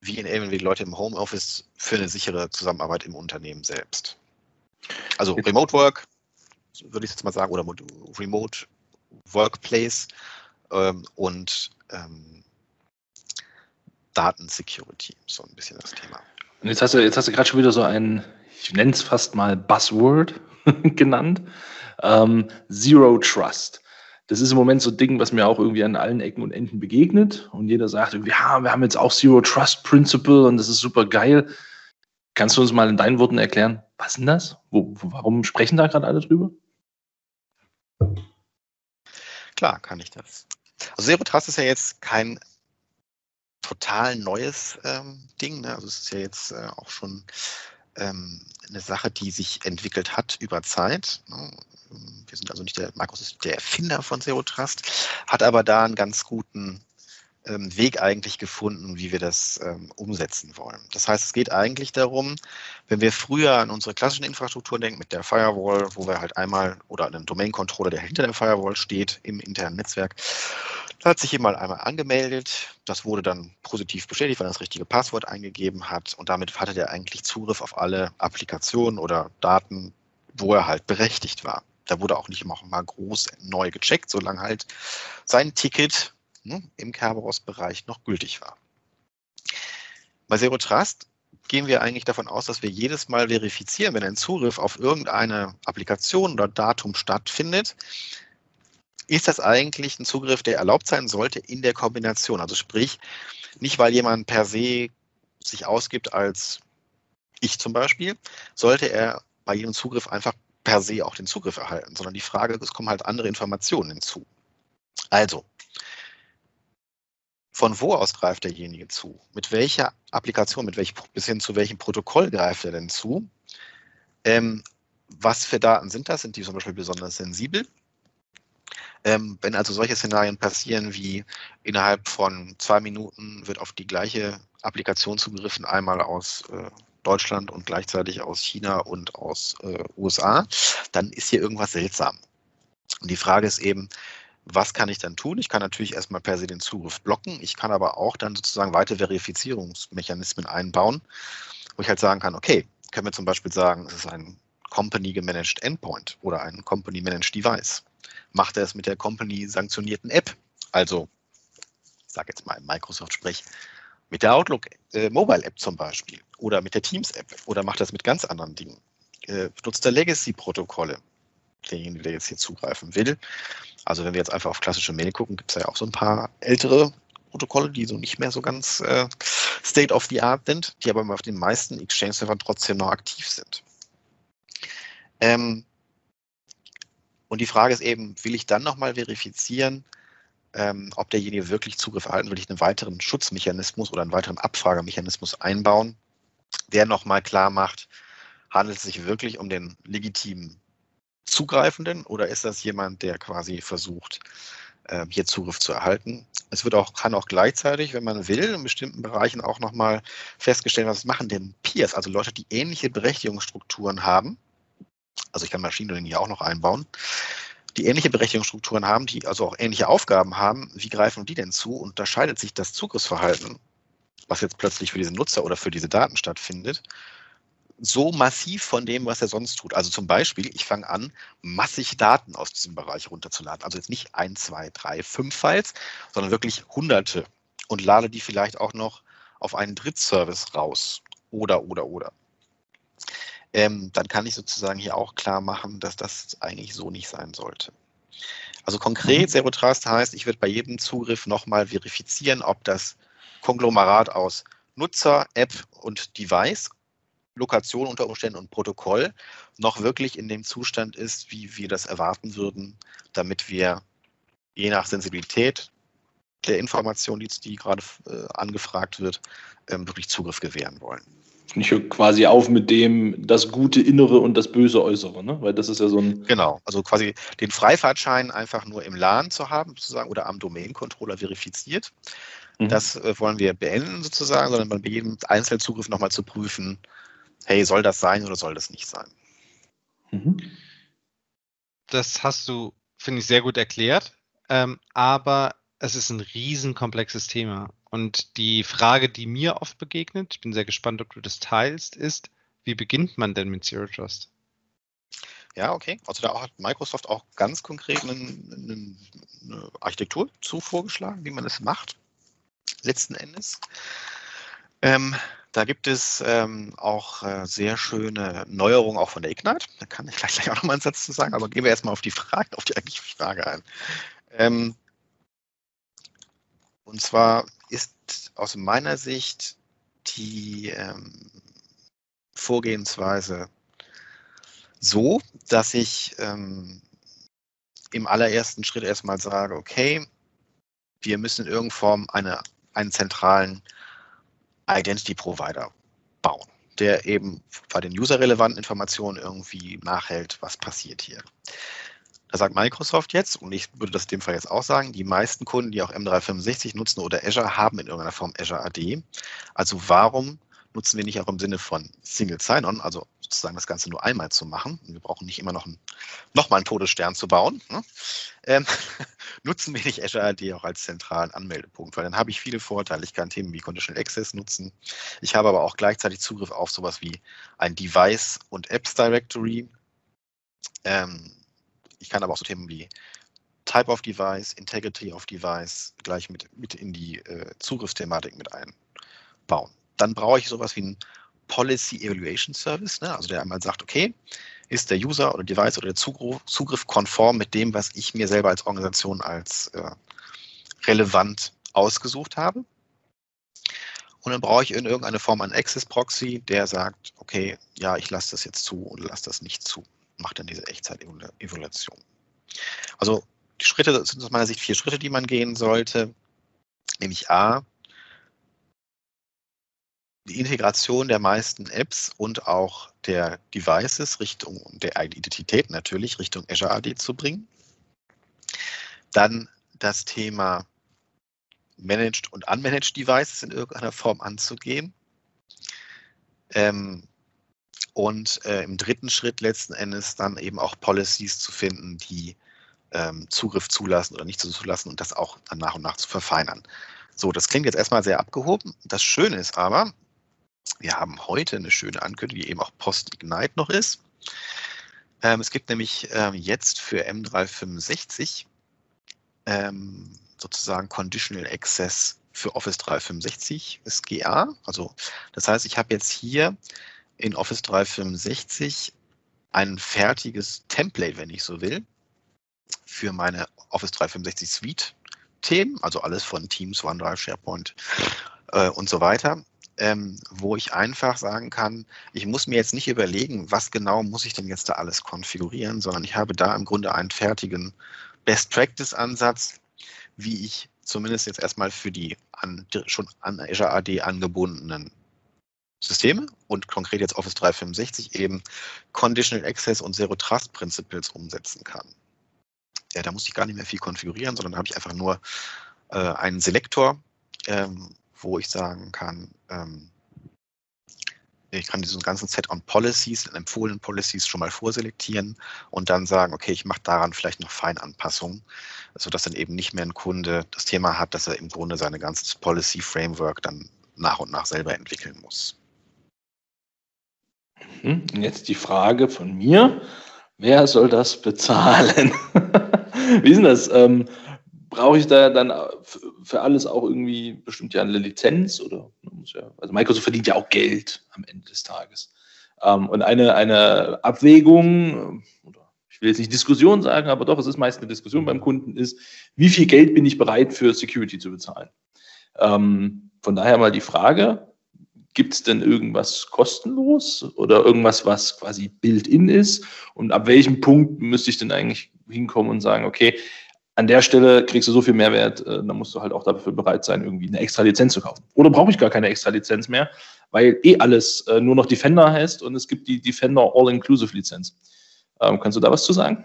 S3: wie enablen wir die Leute im Homeoffice für eine sichere Zusammenarbeit im Unternehmen selbst? Also Remote Work, würde ich jetzt mal sagen, oder Remote Workplace ähm, und ähm, Datensecurity, so ein bisschen das Thema.
S2: Und jetzt hast du, jetzt hast du gerade schon wieder so ein, ich nenne es fast mal Buzzword genannt, ähm, Zero Trust. Das ist im Moment so ein Ding, was mir auch irgendwie an allen Ecken und Enden begegnet. Und jeder sagt, ja, wir haben jetzt auch Zero Trust Principle und das ist super geil. Kannst du uns mal in deinen Worten erklären, was denn das? Wo, warum sprechen da gerade alle drüber?
S3: Klar kann ich das. Also Zero Trust ist ja jetzt kein total neues ähm, Ding. Ne? Also es ist ja jetzt äh, auch schon ähm, eine Sache, die sich entwickelt hat über Zeit. Ne? Wir sind also nicht der Microsoft, der Erfinder von Zero Trust, hat aber da einen ganz guten ähm, Weg eigentlich gefunden, wie wir das ähm, umsetzen wollen. Das heißt, es geht eigentlich darum, wenn wir früher an unsere klassischen Infrastrukturen denken, mit der Firewall, wo wir halt einmal oder einen Domain-Controller, der hinter der Firewall steht, im internen Netzwerk, da hat sich jemand einmal angemeldet. Das wurde dann positiv bestätigt, weil er das richtige Passwort eingegeben hat. Und damit hatte der eigentlich Zugriff auf alle Applikationen oder Daten, wo er halt berechtigt war. Da wurde auch nicht immer mal groß neu gecheckt, solange halt sein Ticket ne, im Kerberos-Bereich noch gültig war. Bei Zero Trust gehen wir eigentlich davon aus, dass wir jedes Mal verifizieren, wenn ein Zugriff auf irgendeine Applikation oder Datum stattfindet, ist das eigentlich ein Zugriff, der erlaubt sein sollte in der Kombination. Also sprich, nicht weil jemand per se sich ausgibt als ich zum Beispiel, sollte er bei jedem Zugriff einfach per se auch den Zugriff erhalten, sondern die Frage, es kommen halt andere Informationen hinzu. Also, von wo aus greift derjenige zu? Mit welcher Applikation, mit welch, bis hin zu welchem Protokoll greift er denn zu? Ähm, was für Daten sind das? Sind die zum Beispiel besonders sensibel? Ähm, wenn also solche Szenarien passieren wie innerhalb von zwei Minuten wird auf die gleiche Applikation zugegriffen, einmal aus äh, Deutschland und gleichzeitig aus China und aus äh, USA, dann ist hier irgendwas seltsam. Und die Frage ist eben, was kann ich dann tun? Ich kann natürlich erstmal per se den Zugriff blocken. Ich kann aber auch dann sozusagen weitere Verifizierungsmechanismen einbauen, wo ich halt sagen kann, okay, können wir zum Beispiel sagen, es ist ein Company-gemanaged Endpoint oder ein Company-managed Device. Macht er es mit der Company-sanktionierten App? Also, ich sage jetzt mal im Microsoft-Sprech, mit der Outlook äh, Mobile App zum Beispiel oder mit der Teams App oder macht es mit ganz anderen Dingen? Äh, benutzt er Legacy-Protokolle? derjenige, der jetzt hier zugreifen will. Also wenn wir jetzt einfach auf klassische Mail gucken, gibt es ja auch so ein paar ältere Protokolle, die so nicht mehr so ganz äh, State of the Art sind, die aber auf den meisten Exchange-Servern trotzdem noch aktiv sind. Ähm, und die Frage ist eben, will ich dann nochmal verifizieren, ähm, ob derjenige wirklich Zugriff erhalten, will ich einen weiteren Schutzmechanismus oder einen weiteren Abfragemechanismus einbauen, der nochmal klar macht, handelt es sich wirklich um den legitimen Zugreifenden oder ist das jemand, der quasi versucht, ähm, hier Zugriff zu erhalten? Es wird auch, kann auch gleichzeitig, wenn man will, in bestimmten Bereichen auch nochmal festgestellt, was machen denn Peers, also Leute, die ähnliche Berechtigungsstrukturen haben. Also ich kann Maschinen hier auch noch einbauen, die ähnliche Berechtigungsstrukturen haben, die also auch ähnliche Aufgaben haben. Wie greifen die denn zu? Unterscheidet sich das Zugriffsverhalten, was jetzt plötzlich für diese Nutzer oder für diese Daten stattfindet, so massiv von dem, was er sonst tut. Also zum Beispiel, ich fange an, massig Daten aus diesem Bereich runterzuladen. Also jetzt nicht ein, zwei, drei, fünf Files, sondern wirklich hunderte und lade die vielleicht auch noch auf einen Drittservice raus. Oder, oder, oder. Ähm, dann kann ich sozusagen hier auch klar machen, dass das eigentlich so nicht sein sollte. Also konkret, mhm. Zero Trust heißt, ich werde bei jedem Zugriff nochmal verifizieren, ob das Konglomerat aus Nutzer, App und Device Lokation unter Umständen und Protokoll noch wirklich in dem Zustand ist, wie wir das erwarten würden, damit wir je nach Sensibilität der Information, die, die gerade äh, angefragt wird, ähm, wirklich Zugriff gewähren wollen.
S2: Ich höre quasi auf mit dem das gute Innere und das böse Äußere, ne? Weil das ist ja so ein.
S3: Genau, also quasi den Freifahrtschein einfach nur im LAN zu haben, sozusagen, oder am Domain-Controller verifiziert. Mhm. Das äh, wollen wir beenden sozusagen, sondern bei jedem Einzelzugriff nochmal zu prüfen, hey, soll das sein oder soll das nicht sein? Mhm.
S1: Das hast du, finde ich, sehr gut erklärt. Ähm, aber es ist ein riesenkomplexes Thema. Und die Frage, die mir oft begegnet, ich bin sehr gespannt, ob du das teilst, ist, wie beginnt man denn mit Zero Trust?
S3: Ja, okay. Also da hat Microsoft auch ganz konkret eine, eine Architektur zu vorgeschlagen, wie man es macht, letzten Endes. Ähm, da gibt es ähm, auch äh, sehr schöne Neuerungen auch von der Ignite. Da kann ich gleich, gleich auch nochmal einen Satz zu sagen, aber gehen wir erstmal auf die Frage, auf die eigentliche Frage ein. Ähm, und zwar ist aus meiner Sicht die ähm, Vorgehensweise so, dass ich ähm, im allerersten Schritt erstmal sage, okay, wir müssen in irgendeiner Form eine, einen zentralen Identity Provider bauen, der eben bei den userrelevanten Informationen irgendwie nachhält, was passiert hier. Da sagt Microsoft jetzt, und ich würde das in dem Fall jetzt auch sagen, die meisten Kunden, die auch M365 nutzen oder Azure, haben in irgendeiner Form Azure AD. Also warum nutzen wir nicht auch im Sinne von Single Sign-On, also sozusagen das Ganze nur einmal zu machen. Wir brauchen nicht immer noch, ein, noch mal einen Todesstern zu bauen. Ne? Ähm, nutzen wir nicht Azure AD auch als zentralen Anmeldepunkt, weil dann habe ich viele Vorteile. Ich kann Themen wie Conditional Access nutzen. Ich habe aber auch gleichzeitig Zugriff auf sowas wie ein Device und Apps Directory. Ähm, ich kann aber auch so Themen wie Type of Device, Integrity of Device gleich mit, mit in die äh, Zugriffsthematik mit einbauen. Dann brauche ich sowas wie ein Policy Evaluation Service, ne? also der einmal sagt, okay, ist der User oder Device oder der Zugriff, Zugriff konform mit dem, was ich mir selber als Organisation als äh, relevant ausgesucht habe. Und dann brauche ich in irgendeiner Form einen Access Proxy, der sagt, okay, ja, ich lasse das jetzt zu und lasse das nicht zu. Macht dann diese Echtzeit-Evaluation. Also die Schritte sind aus meiner Sicht vier Schritte, die man gehen sollte. Nämlich A, die Integration der meisten Apps und auch der Devices Richtung der Identität natürlich Richtung Azure AD zu bringen. Dann das Thema Managed und Unmanaged Devices in irgendeiner Form anzugehen. Ähm, und äh, im dritten Schritt letzten Endes dann eben auch Policies zu finden, die ähm, Zugriff zulassen oder nicht zulassen und das auch dann nach und nach zu verfeinern. So, das klingt jetzt erstmal sehr abgehoben. Das Schöne ist aber, wir haben heute eine schöne Ankündigung, die eben auch Post-Ignite noch ist. Ähm, es gibt nämlich ähm, jetzt für M365 ähm, sozusagen Conditional Access für Office 365 SGA. Also das heißt, ich habe jetzt hier in Office 365 ein fertiges Template, wenn ich so will, für meine Office 365 Suite Themen, also alles von Teams, OneDrive, SharePoint äh, und so weiter ähm, wo ich einfach sagen kann, ich muss mir jetzt nicht überlegen, was genau muss ich denn jetzt da alles konfigurieren, sondern ich habe da im Grunde einen fertigen Best-Practice-Ansatz, wie ich zumindest jetzt erstmal für die an, schon an Azure AD angebundenen Systeme und konkret jetzt Office 365 eben Conditional Access und Zero Trust Principles umsetzen kann. Ja, da muss ich gar nicht mehr viel konfigurieren, sondern habe ich einfach nur äh, einen Selektor, ähm, wo ich sagen kann, ähm, ich kann diesen ganzen Set on Policies, empfohlenen Policies schon mal vorselektieren und dann sagen, okay, ich mache daran vielleicht noch Feinanpassungen, sodass dann eben nicht mehr ein Kunde das Thema hat, dass er im Grunde seine ganze Policy Framework dann nach und nach selber entwickeln muss.
S2: Mhm. Und jetzt die Frage von mir, wer soll das bezahlen? Wie ist denn das? Ähm, brauche ich da dann für alles auch irgendwie bestimmt ja eine Lizenz oder ja, also Microsoft verdient ja auch Geld am Ende des Tages. Ähm, und eine, eine Abwägung, oder ich will jetzt nicht Diskussion sagen, aber doch, es ist meist eine Diskussion beim Kunden, ist, wie viel Geld bin ich bereit für Security zu bezahlen? Ähm, von daher mal die Frage, gibt es denn irgendwas kostenlos oder irgendwas, was quasi built-in ist? Und ab welchem Punkt müsste ich denn eigentlich hinkommen und sagen, okay, an der Stelle kriegst du so viel Mehrwert, äh, dann musst du halt auch dafür bereit sein, irgendwie eine extra Lizenz zu kaufen. Oder brauche ich gar keine extra Lizenz mehr, weil eh alles äh, nur noch Defender heißt und es gibt die Defender All-Inclusive-Lizenz. Ähm, kannst du da was zu sagen?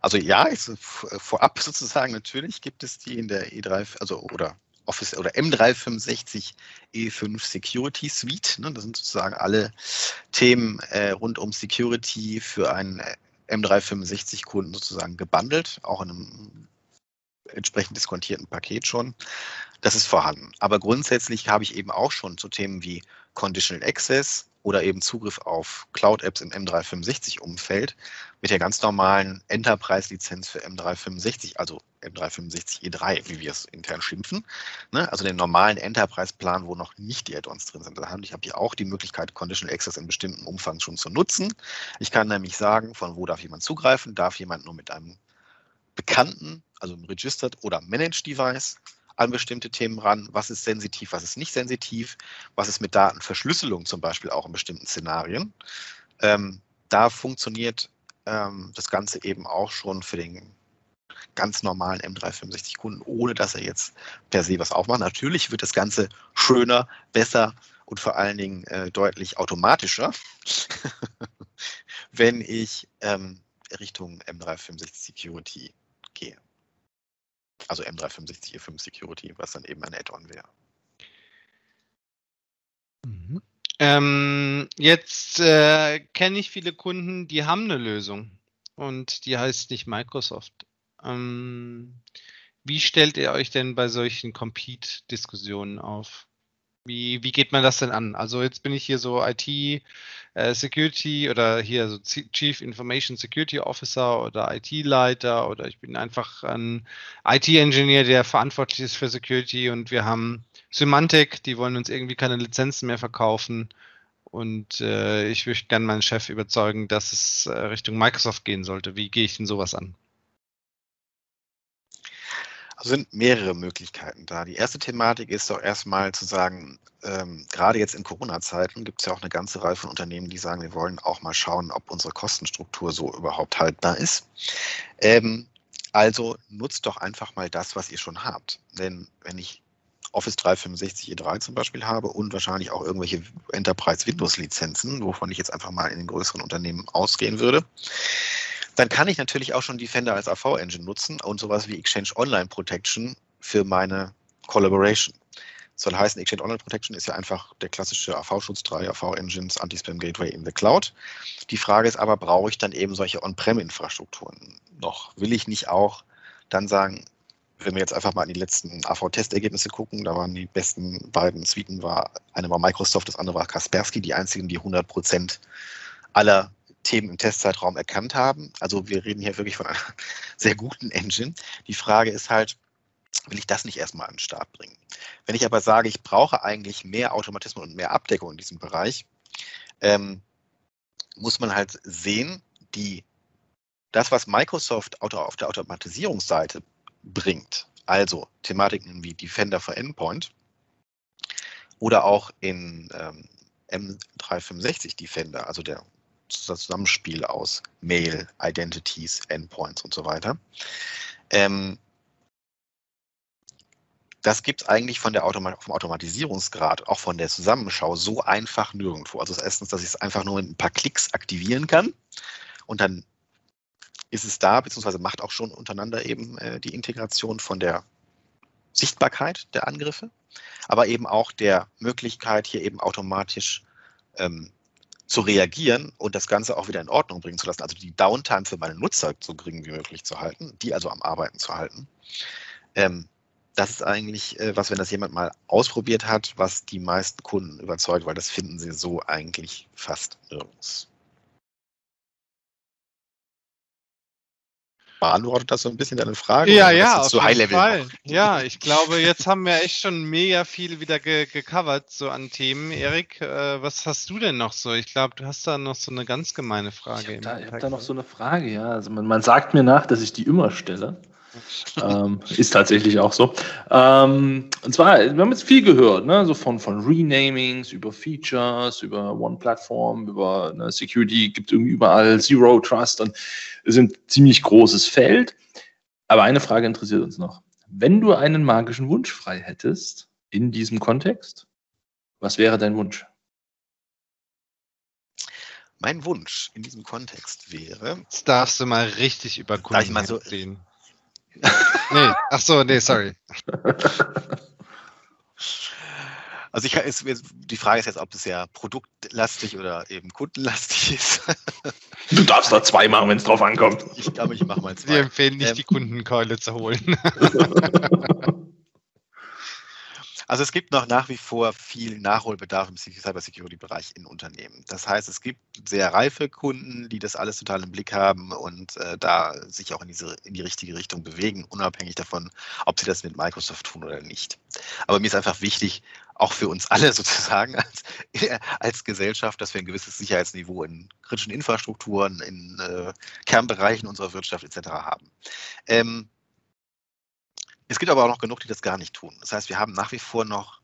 S3: Also ja, ich, vorab sozusagen natürlich gibt es die in der E3, also oder Office oder M365 E5 Security Suite. Ne? Das sind sozusagen alle Themen äh, rund um Security für einen M365-Kunden sozusagen gebundelt, auch in einem entsprechend diskontierten Paket schon. Das ist vorhanden. Aber grundsätzlich habe ich eben auch schon zu Themen wie Conditional Access oder eben Zugriff auf Cloud-Apps im M365-Umfeld mit der ganz normalen Enterprise-Lizenz für M365, also M365 E3, wie wir es intern schimpfen. Ne? Also den normalen Enterprise-Plan, wo noch nicht die Add-ons drin sind. Ich habe hier auch die Möglichkeit, Conditional Access in bestimmten Umfang schon zu nutzen. Ich kann nämlich sagen, von wo darf jemand zugreifen? Darf jemand nur mit einem bekannten, also einem Registered oder Managed Device an bestimmte Themen ran. Was ist sensitiv, was ist nicht sensitiv? Was ist mit Datenverschlüsselung zum Beispiel auch in bestimmten Szenarien? Ähm, da funktioniert ähm, das Ganze eben auch schon für den ganz normalen M365-Kunden, ohne dass er jetzt per se was aufmacht. Natürlich wird das Ganze schöner, besser und vor allen Dingen äh, deutlich automatischer, wenn ich ähm, Richtung M365 Security gehe. Also M365 E5 Security, was dann eben ein Add-on wäre.
S1: Mhm. Ähm, jetzt äh, kenne ich viele Kunden, die haben eine Lösung und die heißt nicht Microsoft. Ähm, wie stellt ihr euch denn bei solchen Compete-Diskussionen auf? Wie, wie geht man das denn an? Also jetzt bin ich hier so IT äh, Security oder hier so Chief Information Security Officer oder IT-Leiter oder ich bin einfach ein IT-Engineer, der verantwortlich ist für Security und wir haben Symantec, die wollen uns irgendwie keine Lizenzen mehr verkaufen und äh, ich möchte gerne meinen Chef überzeugen, dass es äh, Richtung Microsoft gehen sollte. Wie gehe ich denn sowas an?
S3: Also sind mehrere Möglichkeiten da. Die erste Thematik ist doch erstmal zu sagen, ähm, gerade jetzt in Corona-Zeiten gibt es ja auch eine ganze Reihe von Unternehmen, die sagen, wir wollen auch mal schauen, ob unsere Kostenstruktur so überhaupt haltbar ist. Ähm, also nutzt doch einfach mal das, was ihr schon habt. Denn wenn ich Office 365 E3 zum Beispiel habe und wahrscheinlich auch irgendwelche Enterprise Windows Lizenzen, wovon ich jetzt einfach mal in den größeren Unternehmen ausgehen würde, dann kann ich natürlich auch schon Defender als AV-Engine nutzen und sowas wie Exchange Online Protection für meine Collaboration. Das soll heißen, Exchange Online Protection ist ja einfach der klassische AV-Schutz, drei AV-Engines, Anti-Spam Gateway in the Cloud. Die Frage ist aber, brauche ich dann eben solche On-Prem-Infrastrukturen noch? Will ich nicht auch dann sagen, wenn wir jetzt einfach mal an die letzten AV-Testergebnisse gucken, da waren die besten beiden Suiten, war eine war Microsoft, das andere war Kaspersky, die einzigen, die 100 Prozent aller Themen im Testzeitraum erkannt haben. Also wir reden hier wirklich von einer sehr guten Engine. Die Frage ist halt, will ich das nicht erstmal an den Start bringen? Wenn ich aber sage, ich brauche eigentlich mehr Automatismus und mehr Abdeckung in diesem Bereich, ähm, muss man halt sehen, die, das, was Microsoft auf der Automatisierungsseite bringt, also Thematiken wie Defender for Endpoint oder auch in ähm, M365 Defender, also der das Zusammenspiel aus Mail, Identities, Endpoints und so weiter. Ähm, das gibt es eigentlich von der Automa vom Automatisierungsgrad, auch von der Zusammenschau, so einfach nirgendwo. Also erstens, dass ich es einfach nur mit ein paar Klicks aktivieren kann und dann ist es da, beziehungsweise macht auch schon untereinander eben äh, die Integration von der Sichtbarkeit der Angriffe, aber eben auch der Möglichkeit, hier eben automatisch ähm, zu reagieren und das Ganze auch wieder in Ordnung bringen zu lassen, also die Downtime für meine Nutzer so gering wie möglich zu halten, die also am Arbeiten zu halten. Ähm, das ist eigentlich äh, was, wenn das jemand mal ausprobiert hat, was die meisten Kunden überzeugt, weil das finden sie so eigentlich fast nirgends. Beantwortet das so ein bisschen deine Frage?
S1: Ja, ja, auf jeden Fall. Noch? Ja, ich glaube, jetzt haben wir echt schon mega viel wieder ge gecovert, so an Themen. Erik, äh, was hast du denn noch so? Ich glaube, du hast da noch so eine ganz gemeine Frage.
S2: Ich habe da, hab da, noch so eine Frage, ja. Also man, man sagt mir nach, dass ich die immer stelle ähm, ist tatsächlich auch so. Ähm, und zwar, wir haben jetzt viel gehört, ne? so von, von Renamings, über Features, über One Platform, über ne, Security, gibt irgendwie überall Zero Trust und es ist ein ziemlich großes Feld. Aber eine Frage interessiert uns noch. Wenn du einen magischen Wunsch frei hättest in diesem Kontext, was wäre dein Wunsch?
S3: Mein Wunsch in diesem Kontext wäre.
S1: Jetzt darfst du mal richtig über
S3: Kunden ich mal so, reden
S1: nee, ach so, nee, sorry.
S3: Also ich, ist, die Frage ist jetzt, ob es ja produktlastig oder eben kundenlastig ist.
S2: Du darfst da zwei machen, wenn es drauf ankommt.
S3: Ich glaube, ich mache mal zwei.
S1: Wir empfehlen nicht, ähm, die Kundenkeule zu holen.
S3: Also es gibt noch nach wie vor viel Nachholbedarf im Cybersecurity-Bereich in Unternehmen. Das heißt, es gibt sehr reife Kunden, die das alles total im Blick haben und äh, da sich auch in, diese, in die richtige Richtung bewegen, unabhängig davon, ob sie das mit Microsoft tun oder nicht. Aber mir ist einfach wichtig, auch für uns alle sozusagen als, als Gesellschaft, dass wir ein gewisses Sicherheitsniveau in kritischen Infrastrukturen, in äh, Kernbereichen unserer Wirtschaft etc. haben. Ähm, es gibt aber auch noch genug, die das gar nicht tun. Das heißt, wir haben nach wie vor noch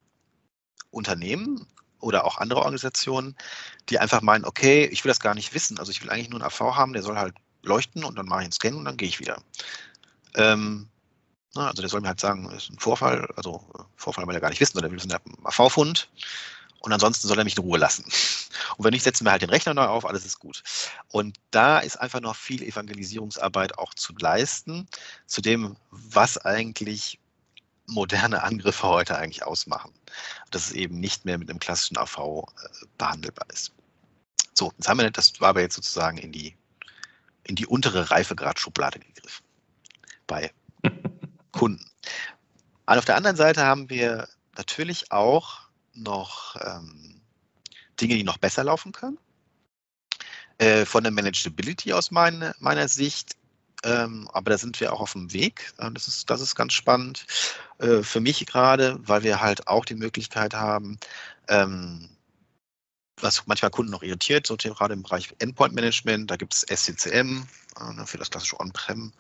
S3: Unternehmen oder auch andere Organisationen, die einfach meinen, okay, ich will das gar nicht wissen. Also ich will eigentlich nur einen AV haben, der soll halt leuchten und dann mache ich einen Scan und dann gehe ich wieder. Ähm, na, also der soll mir halt sagen, ist ein Vorfall, also äh, Vorfall will er gar nicht wissen, oder wir wissen, der AV-Fund. Und ansonsten soll er mich in Ruhe lassen. Und wenn nicht, setzen wir halt den Rechner neu auf, alles ist gut. Und da ist einfach noch viel Evangelisierungsarbeit auch zu leisten, zu dem, was eigentlich moderne Angriffe heute eigentlich ausmachen. Dass es eben nicht mehr mit einem klassischen AV äh, behandelbar ist. So, jetzt haben wir, das war aber jetzt sozusagen in die, in die untere Reifegrad-Schublade gegriffen. Bei Kunden. Und auf der anderen Seite haben wir natürlich auch noch ähm, Dinge, die noch besser laufen können. Äh, von der Manageability aus meine, meiner Sicht ähm, aber da sind wir auch auf dem Weg. Äh, das, ist, das ist ganz spannend äh, für mich gerade, weil wir halt auch die Möglichkeit haben, ähm, was manchmal Kunden noch irritiert, so gerade im Bereich Endpoint Management, da gibt es SCCM äh, für das klassische On-Prem.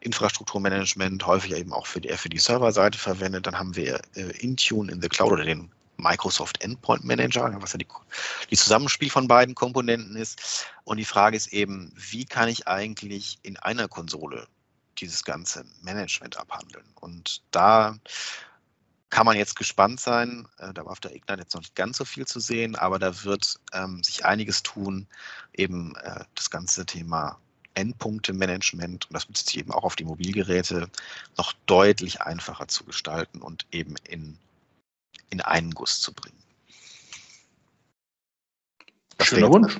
S3: Infrastrukturmanagement, häufig eben auch für die, für die Serverseite verwendet. Dann haben wir äh, Intune in the Cloud oder den Microsoft Endpoint Manager, was ja die, die Zusammenspiel von beiden Komponenten ist. Und die Frage ist eben, wie kann ich eigentlich in einer Konsole dieses ganze Management abhandeln? Und da kann man jetzt gespannt sein. Äh, da war auf der Ignite jetzt noch nicht ganz so viel zu sehen, aber da wird ähm, sich einiges tun, eben äh, das ganze Thema Endpunkte-Management, und das bezieht sich eben auch auf die Mobilgeräte, noch deutlich einfacher zu gestalten und eben in in einen Guss zu bringen.
S2: Das Schöner Wunsch.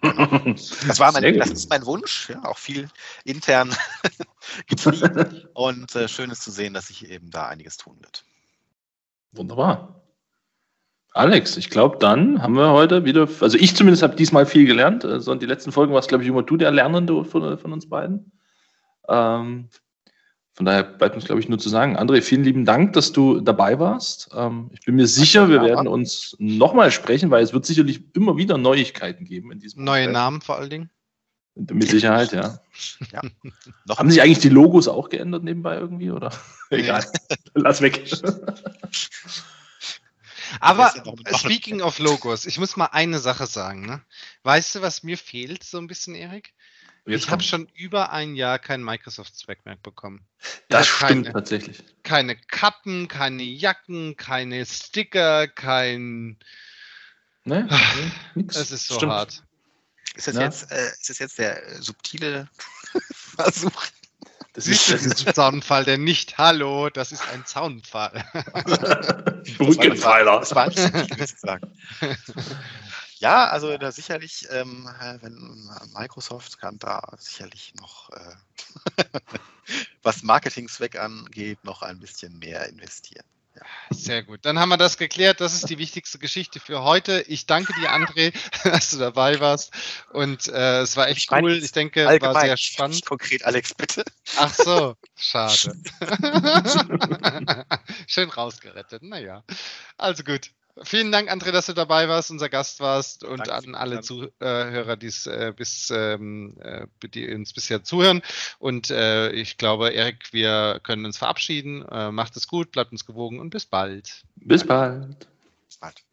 S3: Das, war mein, das ist mein Wunsch, ja, auch viel intern getrieben. Und äh, schön ist zu sehen, dass sich eben da einiges tun wird.
S2: Wunderbar. Alex, ich glaube, dann haben wir heute wieder, also ich zumindest habe diesmal viel gelernt. Also die letzten Folgen war es, glaube ich, immer du der Lernende von, von uns beiden. Ähm, von daher bleibt uns, glaube ich, nur zu sagen, André, vielen lieben Dank, dass du dabei warst. Ähm, ich bin mir sicher, wir werden uns nochmal sprechen, weil es wird sicherlich immer wieder Neuigkeiten geben in diesem
S1: Neue Prozess. Namen vor allen Dingen.
S2: Mit Sicherheit, ja. ja. Haben sich eigentlich die Logos auch geändert nebenbei irgendwie, oder? Egal. Lass weg.
S1: Aber speaking of Logos, ich muss mal eine Sache sagen. Ne? Weißt du, was mir fehlt so ein bisschen, Erik? Jetzt ich habe schon über ein Jahr kein Microsoft Swag mehr bekommen.
S2: Das stimmt keine, tatsächlich.
S1: Keine Kappen, keine Jacken, keine Sticker, kein.
S2: Ne?
S1: Nix. Das ist so stimmt. hart.
S3: Ist das, jetzt, äh, ist das jetzt der äh, subtile Versuch?
S1: Das ist, das ist ein Zaunpfahl, der nicht Hallo, das ist ein Zaunpfahl.
S2: Rückenpfeiler.
S3: Das war ein subtil, sozusagen. Ja, also da sicherlich, ähm, wenn Microsoft kann da sicherlich noch, äh, was Marketing-Zweck angeht, noch ein bisschen mehr investieren.
S1: Ja. Sehr gut. Dann haben wir das geklärt. Das ist die wichtigste Geschichte für heute. Ich danke dir, André, dass du dabei warst. Und äh, es war echt ich cool. Ich denke, es war sehr spannend.
S3: Konkret, Alex, bitte.
S1: Ach so, schade. Schön rausgerettet. Naja, also gut. Vielen Dank, André, dass du dabei warst, unser Gast warst und Danke, an alle Zuhörer, die äh, bis, ähm, äh, die uns bisher zuhören. Und äh, ich glaube, Erik, wir können uns verabschieden. Äh, macht es gut, bleibt uns gewogen und bis bald.
S2: Bis bald. Bis bald.